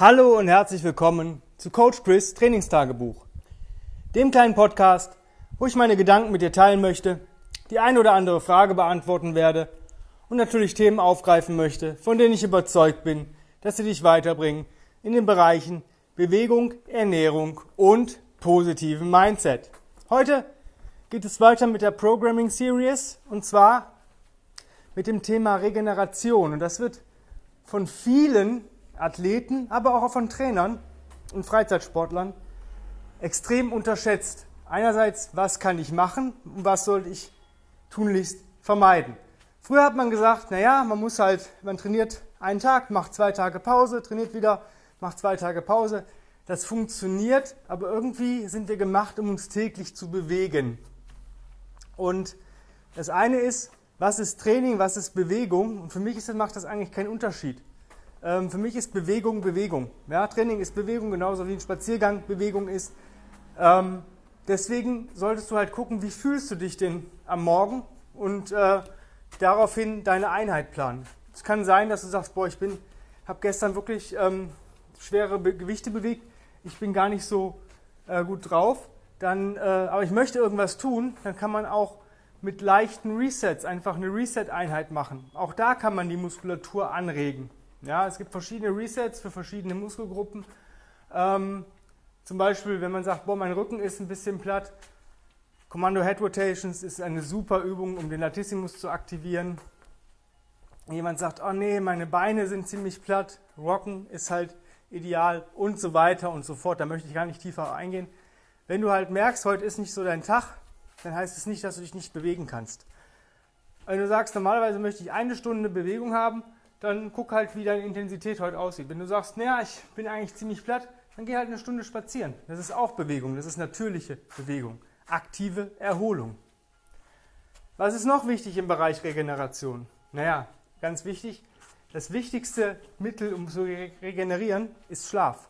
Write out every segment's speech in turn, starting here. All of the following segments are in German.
Hallo und herzlich willkommen zu Coach Chris Trainingstagebuch, dem kleinen Podcast, wo ich meine Gedanken mit dir teilen möchte, die ein oder andere Frage beantworten werde und natürlich Themen aufgreifen möchte, von denen ich überzeugt bin, dass sie dich weiterbringen in den Bereichen Bewegung, Ernährung und positiven Mindset. Heute geht es weiter mit der Programming Series und zwar mit dem Thema Regeneration. Und das wird von vielen Athleten, aber auch von Trainern und Freizeitsportlern extrem unterschätzt. Einerseits, was kann ich machen und was sollte ich tunlichst vermeiden. Früher hat man gesagt, naja, man muss halt, man trainiert einen Tag, macht zwei Tage Pause, trainiert wieder, macht zwei Tage Pause. Das funktioniert, aber irgendwie sind wir gemacht, um uns täglich zu bewegen. Und das eine ist, was ist Training, was ist Bewegung? Und für mich ist, macht das eigentlich keinen Unterschied. Ähm, für mich ist Bewegung Bewegung. Ja, Training ist Bewegung, genauso wie ein Spaziergang Bewegung ist. Ähm, deswegen solltest du halt gucken, wie fühlst du dich denn am Morgen und äh, daraufhin deine Einheit planen. Es kann sein, dass du sagst, boah, ich bin, habe gestern wirklich ähm, schwere Be Gewichte bewegt, ich bin gar nicht so äh, gut drauf, dann, äh, aber ich möchte irgendwas tun, dann kann man auch mit leichten Resets einfach eine Reset-Einheit machen. Auch da kann man die Muskulatur anregen. Ja, es gibt verschiedene Resets für verschiedene Muskelgruppen. Ähm, zum Beispiel, wenn man sagt, boah, mein Rücken ist ein bisschen platt, Commando Head Rotations ist eine super Übung, um den Latissimus zu aktivieren. Jemand sagt, oh nee, meine Beine sind ziemlich platt, Rocken ist halt ideal und so weiter und so fort. Da möchte ich gar nicht tiefer eingehen. Wenn du halt merkst, heute ist nicht so dein Tag, dann heißt es nicht, dass du dich nicht bewegen kannst. Wenn du sagst, normalerweise möchte ich eine Stunde Bewegung haben, dann guck halt, wie deine Intensität heute aussieht. Wenn du sagst, naja, ich bin eigentlich ziemlich platt, dann geh halt eine Stunde spazieren. Das ist auch Bewegung, das ist natürliche Bewegung, aktive Erholung. Was ist noch wichtig im Bereich Regeneration? Naja, ganz wichtig, das wichtigste Mittel, um zu regenerieren, ist Schlaf.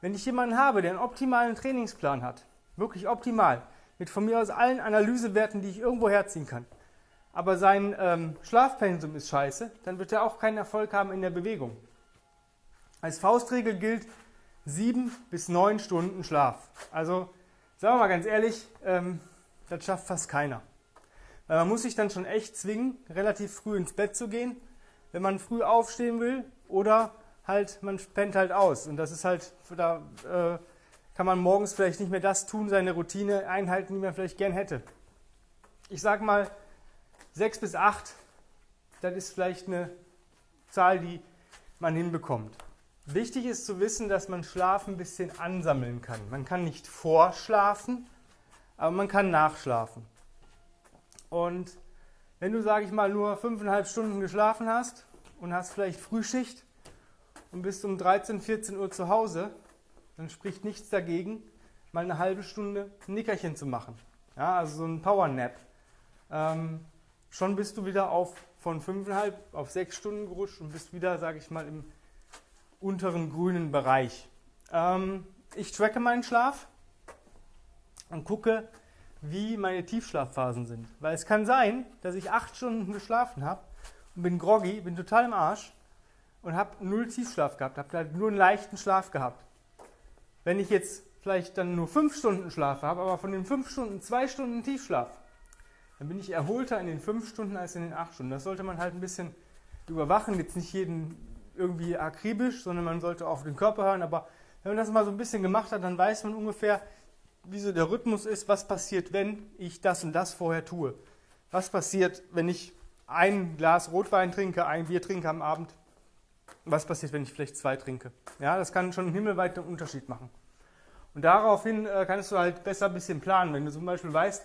Wenn ich jemanden habe, der einen optimalen Trainingsplan hat, wirklich optimal, mit von mir aus allen Analysewerten, die ich irgendwo herziehen kann, aber sein ähm, Schlafpensum ist scheiße, dann wird er auch keinen Erfolg haben in der Bewegung. Als Faustregel gilt sieben bis neun Stunden Schlaf. Also sagen wir mal ganz ehrlich, ähm, das schafft fast keiner. Weil man muss sich dann schon echt zwingen, relativ früh ins Bett zu gehen, wenn man früh aufstehen will, oder halt man pennt halt aus. Und das ist halt, da äh, kann man morgens vielleicht nicht mehr das tun, seine Routine einhalten, die man vielleicht gern hätte. Ich sag mal, sechs bis acht, das ist vielleicht eine Zahl, die man hinbekommt. Wichtig ist zu wissen, dass man Schlaf ein bisschen ansammeln kann. Man kann nicht vorschlafen, aber man kann nachschlafen. Und wenn du, sage ich mal, nur fünfeinhalb Stunden geschlafen hast und hast vielleicht Frühschicht und bist um 13, 14 Uhr zu Hause, dann spricht nichts dagegen, mal eine halbe Stunde ein Nickerchen zu machen. Ja, also so ein Powernap. Ähm, schon bist du wieder auf von 5,5 auf 6 Stunden gerutscht und bist wieder, sage ich mal, im unteren grünen Bereich. Ähm, ich tracke meinen Schlaf und gucke, wie meine Tiefschlafphasen sind. Weil es kann sein, dass ich 8 Stunden geschlafen habe und bin groggy, bin total im Arsch und habe null Tiefschlaf gehabt, habe halt nur einen leichten Schlaf gehabt. Wenn ich jetzt vielleicht dann nur 5 Stunden Schlaf habe, aber von den 5 Stunden 2 Stunden Tiefschlaf, dann bin ich erholter in den fünf Stunden als in den acht Stunden. Das sollte man halt ein bisschen überwachen, jetzt nicht jeden irgendwie akribisch, sondern man sollte auf den Körper hören. Aber wenn man das mal so ein bisschen gemacht hat, dann weiß man ungefähr, wie so der Rhythmus ist, was passiert, wenn ich das und das vorher tue. Was passiert, wenn ich ein Glas Rotwein trinke, ein Bier trinke am Abend. Was passiert, wenn ich vielleicht zwei trinke? Ja, das kann schon einen himmelweiten Unterschied machen. Und daraufhin äh, kannst du halt besser ein bisschen planen. Wenn du zum Beispiel weißt,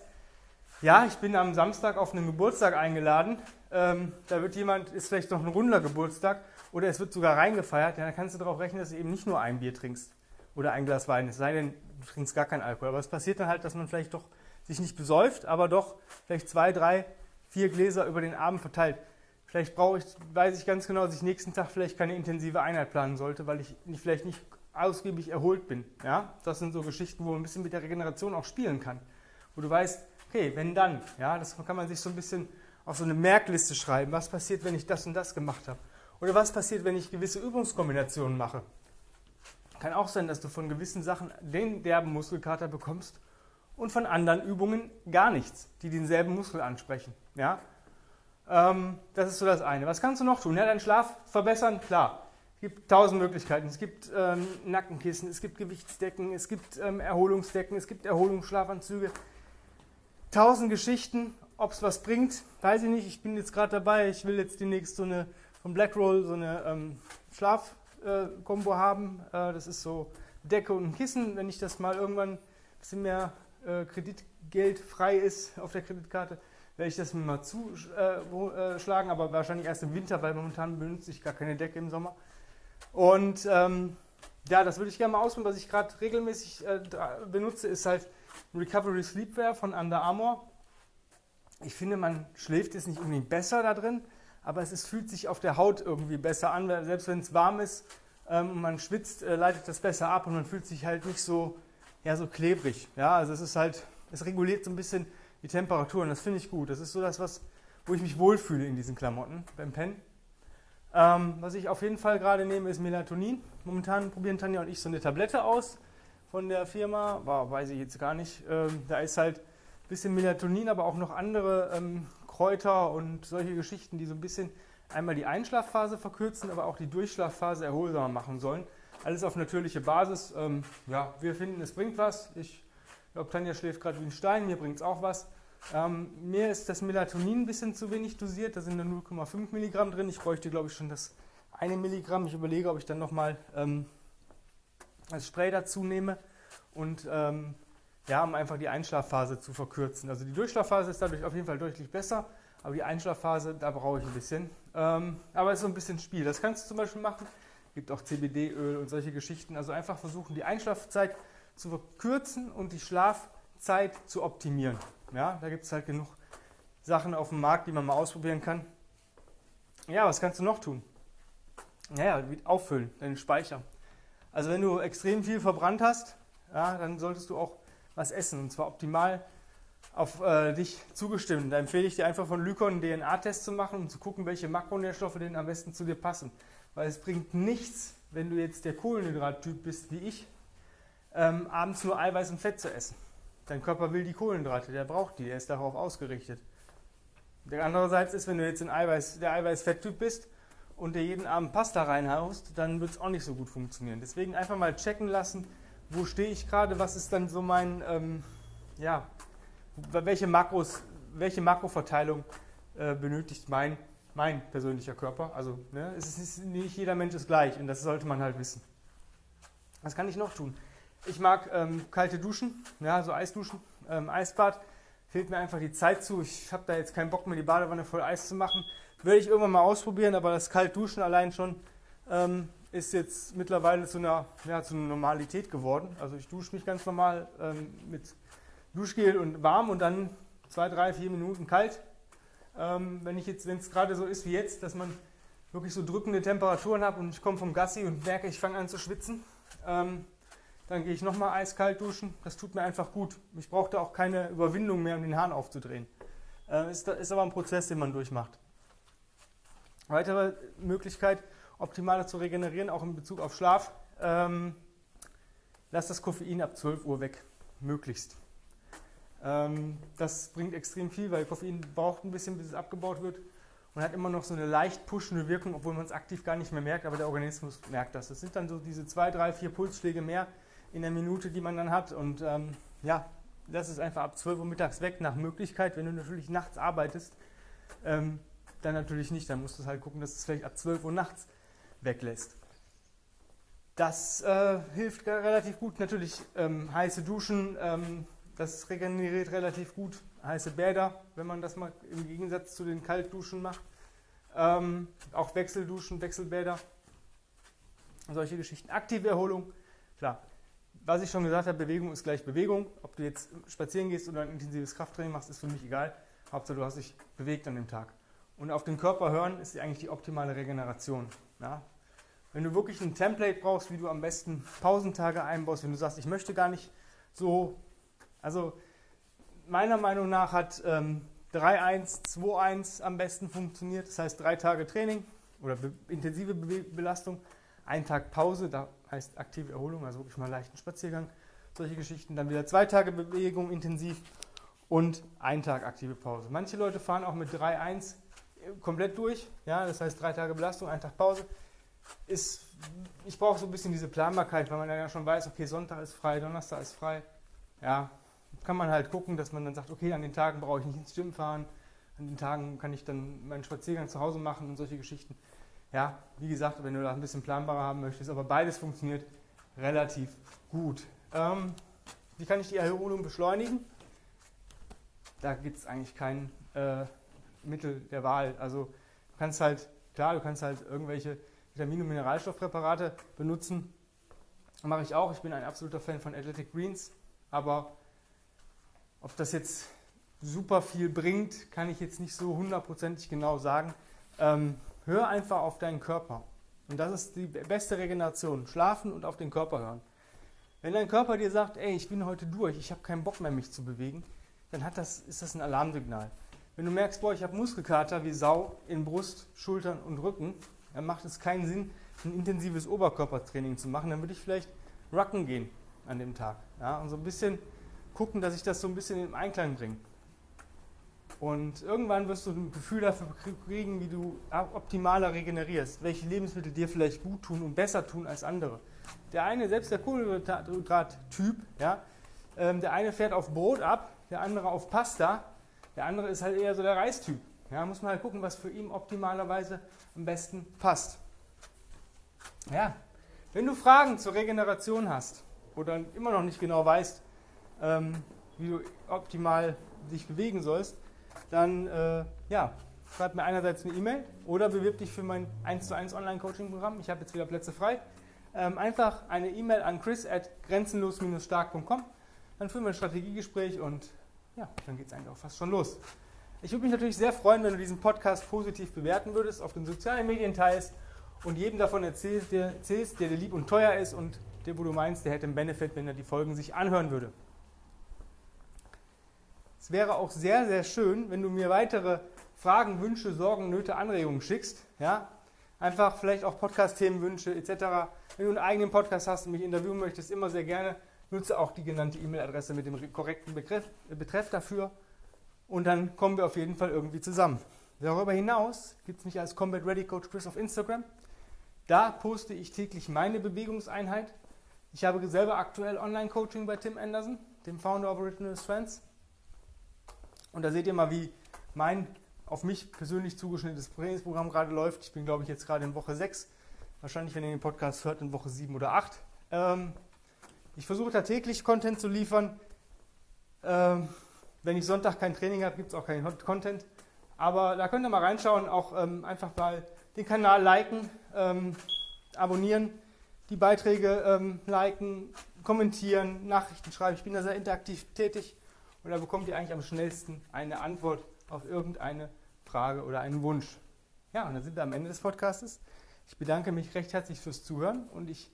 ja, ich bin am Samstag auf einen Geburtstag eingeladen. Ähm, da wird jemand, ist vielleicht noch ein runder Geburtstag oder es wird sogar reingefeiert. Ja, dann kannst du darauf rechnen, dass du eben nicht nur ein Bier trinkst oder ein Glas Wein. Es sei denn, du trinkst gar keinen Alkohol. Aber es passiert dann halt, dass man vielleicht doch sich nicht besäuft, aber doch vielleicht zwei, drei, vier Gläser über den Abend verteilt. Vielleicht brauche ich, weiß ich ganz genau, dass ich nächsten Tag vielleicht keine intensive Einheit planen sollte, weil ich nicht, vielleicht nicht ausgiebig erholt bin. Ja, das sind so Geschichten, wo man ein bisschen mit der Regeneration auch spielen kann. Wo du weißt, okay, wenn dann, ja, das kann man sich so ein bisschen auf so eine Merkliste schreiben. Was passiert, wenn ich das und das gemacht habe? Oder was passiert, wenn ich gewisse Übungskombinationen mache? Kann auch sein, dass du von gewissen Sachen den derben Muskelkater bekommst und von anderen Übungen gar nichts, die denselben Muskel ansprechen. Ja? Ähm, das ist so das eine. Was kannst du noch tun? Ja, deinen Schlaf verbessern? Klar. Es gibt tausend Möglichkeiten. Es gibt ähm, Nackenkissen, es gibt Gewichtsdecken, es gibt ähm, Erholungsdecken, es gibt Erholungsschlafanzüge. Tausend Geschichten. Ob es was bringt, weiß ich nicht. Ich bin jetzt gerade dabei. Ich will jetzt demnächst so eine von Blackroll so eine ähm, Schlafkombo äh, haben. Äh, das ist so Decke und Kissen. Wenn ich das mal irgendwann ein bisschen mehr äh, Kreditgeld frei ist auf der Kreditkarte, werde ich das mir mal zuschlagen, äh, aber wahrscheinlich erst im Winter, weil momentan benutze ich gar keine Decke im Sommer. Und ähm, ja, das würde ich gerne mal ausprobieren. Was ich gerade regelmäßig äh, benutze, ist halt Recovery Sleepwear von Under Armour. Ich finde, man schläft jetzt nicht unbedingt besser da drin, aber es ist, fühlt sich auf der Haut irgendwie besser an. Selbst wenn es warm ist ähm, und man schwitzt, äh, leitet das besser ab und man fühlt sich halt nicht so ja, so klebrig. Ja, also es ist halt, es reguliert so ein bisschen die Temperatur und das finde ich gut. Das ist so das, was, wo ich mich wohlfühle in diesen Klamotten beim Pen. Ähm, was ich auf jeden Fall gerade nehme, ist Melatonin. Momentan probieren Tanja und ich so eine Tablette aus von der Firma. Wow, weiß ich jetzt gar nicht. Ähm, da ist halt ein bisschen Melatonin, aber auch noch andere ähm, Kräuter und solche Geschichten, die so ein bisschen einmal die Einschlafphase verkürzen, aber auch die Durchschlafphase erholsamer machen sollen. Alles auf natürliche Basis. Ähm, ja, wir finden, es bringt was. Ich glaube, Tanja schläft gerade wie ein Stein, mir bringt es auch was. Ähm, mir ist das Melatonin ein bisschen zu wenig dosiert, da sind nur 0,5 Milligramm drin. Ich bräuchte, glaube ich, schon das eine Milligramm. Ich überlege, ob ich dann nochmal ähm, als Spray dazu nehme und ähm, ja, um einfach die Einschlafphase zu verkürzen. Also die Durchschlafphase ist dadurch auf jeden Fall deutlich besser, aber die Einschlafphase, da brauche ich ein bisschen. Ähm, aber es ist so ein bisschen Spiel. Das kannst du zum Beispiel machen, gibt auch CBD-Öl und solche Geschichten. Also einfach versuchen, die Einschlafzeit zu verkürzen und die Schlafzeit zu optimieren. Ja, da gibt es halt genug Sachen auf dem Markt, die man mal ausprobieren kann. Ja, was kannst du noch tun? Naja, auffüllen, deinen Speicher. Also wenn du extrem viel verbrannt hast, ja, dann solltest du auch was essen und zwar optimal auf äh, dich zugestimmt. Da empfehle ich dir einfach von Lykon einen DNA-Test zu machen und zu gucken, welche Makronährstoffe denn am besten zu dir passen. Weil es bringt nichts, wenn du jetzt der Kohlenhydrattyp bist wie ich, ähm, abends nur Eiweiß und Fett zu essen. Dein Körper will die Kohlenhydrate, der braucht die, der ist darauf ausgerichtet. Der andererseits ist, wenn du jetzt ein Eiweiß, der Eiweiß-Fett-Typ bist und dir jeden Abend Pasta reinhaust, dann wird es auch nicht so gut funktionieren. Deswegen einfach mal checken lassen, wo stehe ich gerade, was ist dann so mein, ähm, ja, welche Makros, welche Makroverteilung äh, benötigt mein mein persönlicher Körper. Also ne, es ist nicht jeder Mensch ist gleich und das sollte man halt wissen. Was kann ich noch tun? Ich mag ähm, kalte Duschen, ja, so Eisduschen, ähm, Eisbad. Fehlt mir einfach die Zeit zu. Ich habe da jetzt keinen Bock mehr, die Badewanne voll Eis zu machen. Würde ich irgendwann mal ausprobieren, aber das Kaltduschen allein schon ähm, ist jetzt mittlerweile zu einer, ja, zu einer Normalität geworden. Also ich dusche mich ganz normal ähm, mit Duschgel und warm und dann zwei, drei, vier Minuten kalt ähm, wenn ich jetzt, wenn es gerade so ist wie jetzt, dass man wirklich so drückende Temperaturen hat und ich komme vom Gassi und merke, ich fange an zu schwitzen, ähm, dann gehe ich nochmal eiskalt duschen. Das tut mir einfach gut. Ich brauche da auch keine Überwindung mehr, um den Hahn aufzudrehen. Äh, ist, ist aber ein Prozess, den man durchmacht. Weitere Möglichkeit, optimaler zu regenerieren, auch in Bezug auf Schlaf. Ähm, lass das Koffein ab 12 Uhr weg, möglichst. Ähm, das bringt extrem viel, weil Koffein braucht ein bisschen, bis es abgebaut wird und hat immer noch so eine leicht pushende Wirkung, obwohl man es aktiv gar nicht mehr merkt, aber der Organismus merkt das. Das sind dann so diese zwei, drei, vier Pulsschläge mehr in der Minute, die man dann hat und ähm, ja, das ist einfach ab 12 Uhr mittags weg, nach Möglichkeit. Wenn du natürlich nachts arbeitest, ähm, dann natürlich nicht. Dann musst du halt gucken, dass es vielleicht ab 12 Uhr nachts weglässt. Das äh, hilft relativ gut. Natürlich ähm, heiße Duschen, ähm, das regeneriert relativ gut. Heiße Bäder, wenn man das mal im Gegensatz zu den Kaltduschen macht. Ähm, auch Wechselduschen, Wechselbäder. Solche Geschichten. Aktive Erholung, klar. Was ich schon gesagt habe, Bewegung ist gleich Bewegung. Ob du jetzt spazieren gehst oder ein intensives Krafttraining machst, ist für mich egal. Hauptsache, du hast dich bewegt an dem Tag. Und auf den Körper hören ist eigentlich die optimale Regeneration. Ja? Wenn du wirklich ein Template brauchst, wie du am besten Pausentage einbaust, wenn du sagst, ich möchte gar nicht so also meiner Meinung nach hat ähm, 3-1, 2-1 am besten funktioniert. Das heißt drei Tage Training oder be intensive Be Belastung, ein Tag Pause, da heißt aktive Erholung, also wirklich mal leichten Spaziergang, solche Geschichten. Dann wieder zwei Tage Bewegung intensiv und ein Tag aktive Pause. Manche Leute fahren auch mit 3-1 komplett durch, ja, das heißt drei Tage Belastung, ein Tag Pause. Ist, ich brauche so ein bisschen diese Planbarkeit, weil man ja schon weiß, okay, Sonntag ist frei, Donnerstag ist frei. Ja, kann man halt gucken, dass man dann sagt, okay, an den Tagen brauche ich nicht ins Gym fahren, an den Tagen kann ich dann meinen Spaziergang zu Hause machen und solche Geschichten. Ja, wie gesagt, wenn du das ein bisschen planbarer haben möchtest, aber beides funktioniert relativ gut. Ähm, wie kann ich die Erholung beschleunigen? Da gibt es eigentlich kein äh, Mittel der Wahl. Also du kannst halt, klar, du kannst halt irgendwelche Vitamin- und Mineralstoffpräparate benutzen. Mache ich auch. Ich bin ein absoluter Fan von Athletic Greens, aber ob das jetzt super viel bringt, kann ich jetzt nicht so hundertprozentig genau sagen. Ähm, hör einfach auf deinen Körper. Und das ist die beste Regeneration. Schlafen und auf den Körper hören. Wenn dein Körper dir sagt, ey, ich bin heute durch, ich habe keinen Bock mehr, mich zu bewegen, dann hat das, ist das ein Alarmsignal. Wenn du merkst, boah, ich habe Muskelkater wie Sau in Brust, Schultern und Rücken, dann macht es keinen Sinn, ein intensives Oberkörpertraining zu machen. Dann würde ich vielleicht rucken gehen an dem Tag. Ja, und so ein bisschen gucken, dass ich das so ein bisschen im Einklang bringe. Und irgendwann wirst du ein Gefühl dafür kriegen, wie du optimaler regenerierst, welche Lebensmittel dir vielleicht gut tun und besser tun als andere. Der eine, selbst der Kohlenhydrat-Typ, ja, ähm, der eine fährt auf Brot ab, der andere auf Pasta, der andere ist halt eher so der Reistyp. Ja, muss man halt gucken, was für ihn optimalerweise am besten passt. Ja, wenn du Fragen zur Regeneration hast oder immer noch nicht genau weißt, ähm, wie du optimal dich bewegen sollst, dann äh, ja, schreib mir einerseits eine E-Mail oder bewirb dich für mein 1 zu 1 Online-Coaching-Programm. Ich habe jetzt wieder Plätze frei. Ähm, einfach eine E-Mail an chris at grenzenlos-stark.com. Dann führen wir ein Strategiegespräch und ja, dann geht es eigentlich auch fast schon los. Ich würde mich natürlich sehr freuen, wenn du diesen Podcast positiv bewerten würdest, auf den sozialen Medien teilst und jedem davon erzählst, der, erzählst, der dir lieb und teuer ist und der, wo du meinst, der hätte einen Benefit, wenn er die Folgen sich anhören würde. Es wäre auch sehr, sehr schön, wenn du mir weitere Fragen, Wünsche, Sorgen, Nöte, Anregungen schickst. Ja? Einfach vielleicht auch Podcast-Themenwünsche etc. Wenn du einen eigenen Podcast hast und mich interviewen möchtest, immer sehr gerne. Nutze auch die genannte E-Mail-Adresse mit dem korrekten Begriff, äh, Betreff dafür. Und dann kommen wir auf jeden Fall irgendwie zusammen. Darüber hinaus gibt es mich als Combat Ready Coach Chris auf Instagram. Da poste ich täglich meine Bewegungseinheit. Ich habe selber aktuell Online-Coaching bei Tim Anderson, dem Founder of Original Strengths. Und da seht ihr mal, wie mein auf mich persönlich zugeschnittenes Trainingsprogramm gerade läuft. Ich bin, glaube ich, jetzt gerade in Woche 6. Wahrscheinlich, wenn ihr den Podcast hört, in Woche 7 oder 8. Ähm, ich versuche da täglich Content zu liefern. Ähm, wenn ich Sonntag kein Training habe, gibt es auch keinen Content. Aber da könnt ihr mal reinschauen, auch ähm, einfach mal den Kanal liken, ähm, abonnieren, die Beiträge ähm, liken, kommentieren, Nachrichten schreiben. Ich bin da sehr interaktiv tätig. Und da bekommt ihr eigentlich am schnellsten eine Antwort auf irgendeine Frage oder einen Wunsch. Ja, und dann sind wir am Ende des Podcastes. Ich bedanke mich recht herzlich fürs Zuhören und ich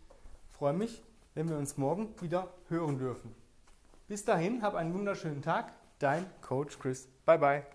freue mich, wenn wir uns morgen wieder hören dürfen. Bis dahin, hab einen wunderschönen Tag. Dein Coach Chris. Bye bye.